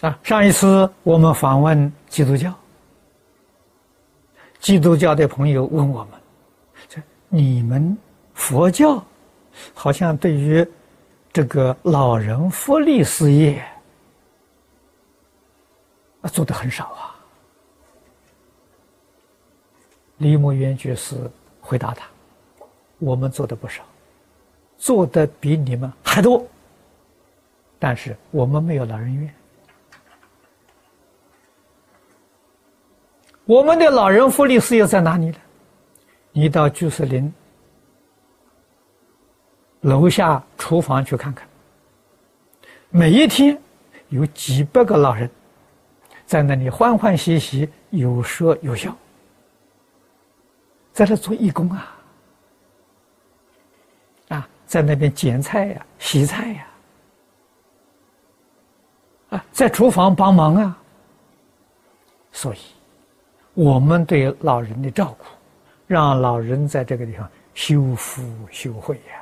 啊，上一次我们访问基督教，基督教的朋友问我们：，这你们佛教好像对于这个老人福利事业啊做的很少啊。李牧渊居士回答他：，我们做的不少，做的比你们还多，但是我们没有老人院。我们的老人福利事业在哪里呢？你到居士林楼下厨房去看看，每一天有几百个老人在那里欢欢喜喜、有说有笑，在那做义工啊，啊，在那边捡菜呀、洗菜呀，啊，在厨房帮忙啊，所以。我们对老人的照顾，让老人在这个地方修福修慧呀。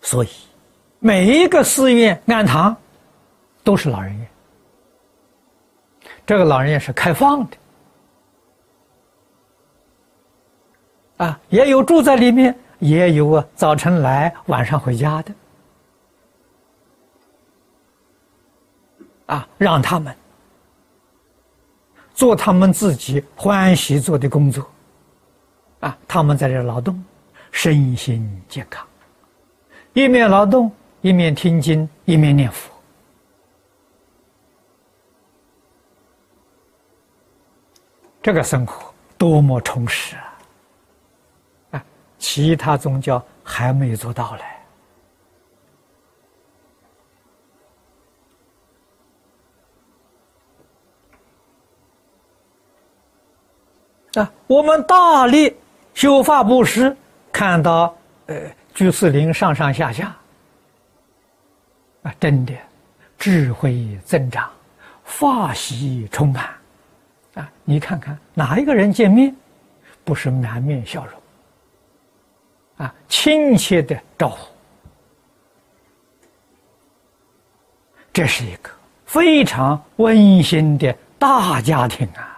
所以，每一个寺院庵堂都是老人院。这个老人院是开放的，啊，也有住在里面，也有啊，早晨来，晚上回家的。啊，让他们做他们自己欢喜做的工作，啊，他们在这劳动，身心健康，一面劳动，一面听经，一面念佛，这个生活多么充实啊！啊，其他宗教还没做到嘞。啊，我们大力修法布施，看到呃居士林上上下下，啊，真的智慧增长，法喜充满，啊，你看看哪一个人见面不是满面笑容，啊，亲切的招呼，这是一个非常温馨的大家庭啊。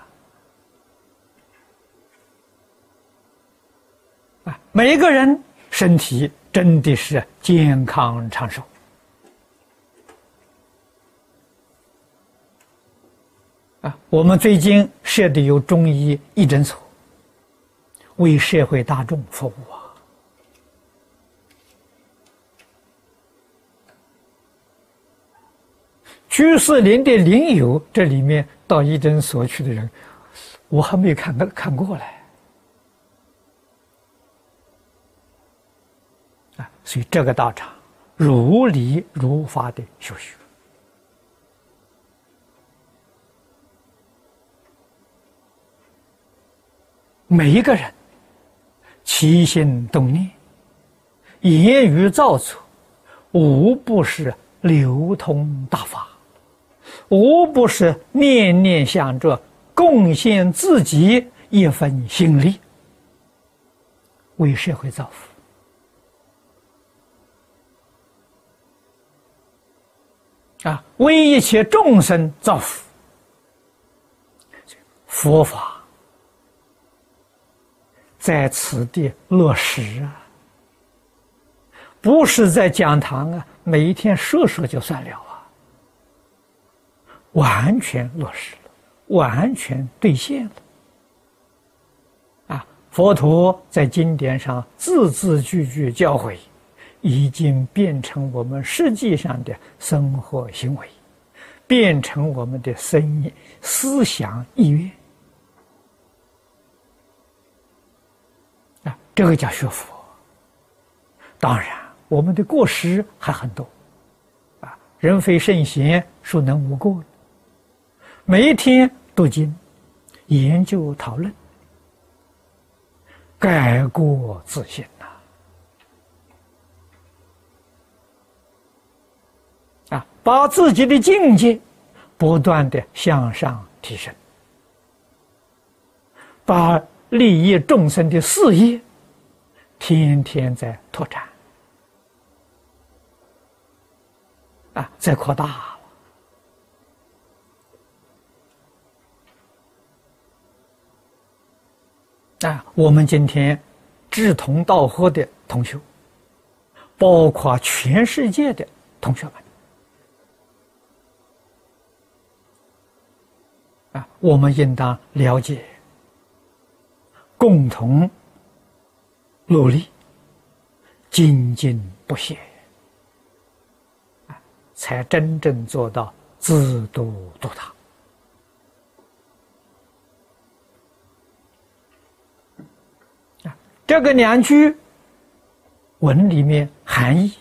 每个人身体真的是健康长寿啊！我们最近设的有中医义诊所，为社会大众服务啊。居士林的林友，这里面到义诊所去的人，我还没有看到看过来。所以，这个道场如理如法的修学，每一个人起心动念、言语造作，无不是流通大法，无不是念念想着贡献自己一份心力，为社会造福。啊，为一切众生造福，佛法在此地落实啊，不是在讲堂啊，每一天说说就算了啊，完全落实了，完全兑现了。啊，佛陀在经典上字字句句教诲。已经变成我们实际上的生活行为，变成我们的生意、思想意愿啊！这个叫学佛。当然，我们的过失还很多啊！人非圣贤，孰能无过？每一天读经、研究讨论，改过自新。啊把自己的境界不断的向上提升把利益众生的事业天天在拓展啊在扩大啊我们今天志同道合的同学包括全世界的同学们啊，我们应当了解，共同努力，精进不懈，啊，才真正做到自度度他。这个两句文里面含义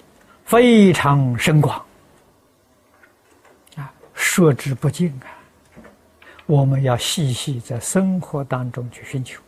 非常深广啊，说之不尽啊！我们要细细在生活当中去寻求。